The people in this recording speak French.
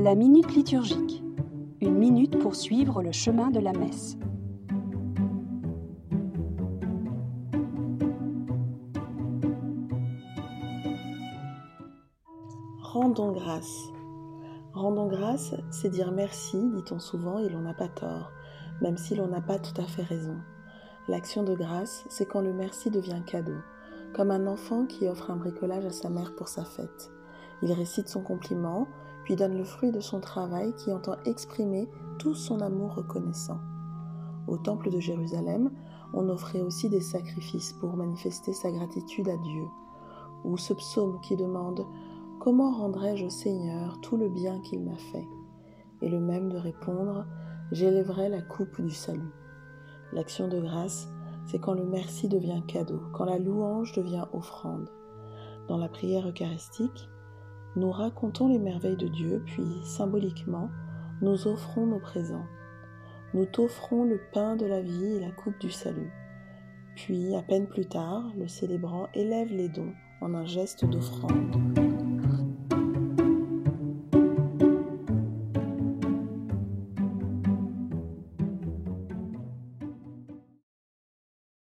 La minute liturgique. Une minute pour suivre le chemin de la messe. Rendons grâce. Rendons grâce, c'est dire merci, dit-on souvent, et l'on n'a pas tort, même si l'on n'a pas tout à fait raison. L'action de grâce, c'est quand le merci devient cadeau, comme un enfant qui offre un bricolage à sa mère pour sa fête. Il récite son compliment, puis donne le fruit de son travail qui entend exprimer tout son amour reconnaissant. Au temple de Jérusalem, on offrait aussi des sacrifices pour manifester sa gratitude à Dieu. Ou ce psaume qui demande Comment rendrai-je au Seigneur tout le bien qu'il m'a fait? Et le même de répondre J'élèverai la coupe du salut. L'action de grâce, c'est quand le merci devient cadeau, quand la louange devient offrande. Dans la prière eucharistique, nous racontons les merveilles de Dieu, puis symboliquement, nous offrons nos présents. Nous t'offrons le pain de la vie et la coupe du salut. Puis, à peine plus tard, le célébrant élève les dons en un geste d'offrande.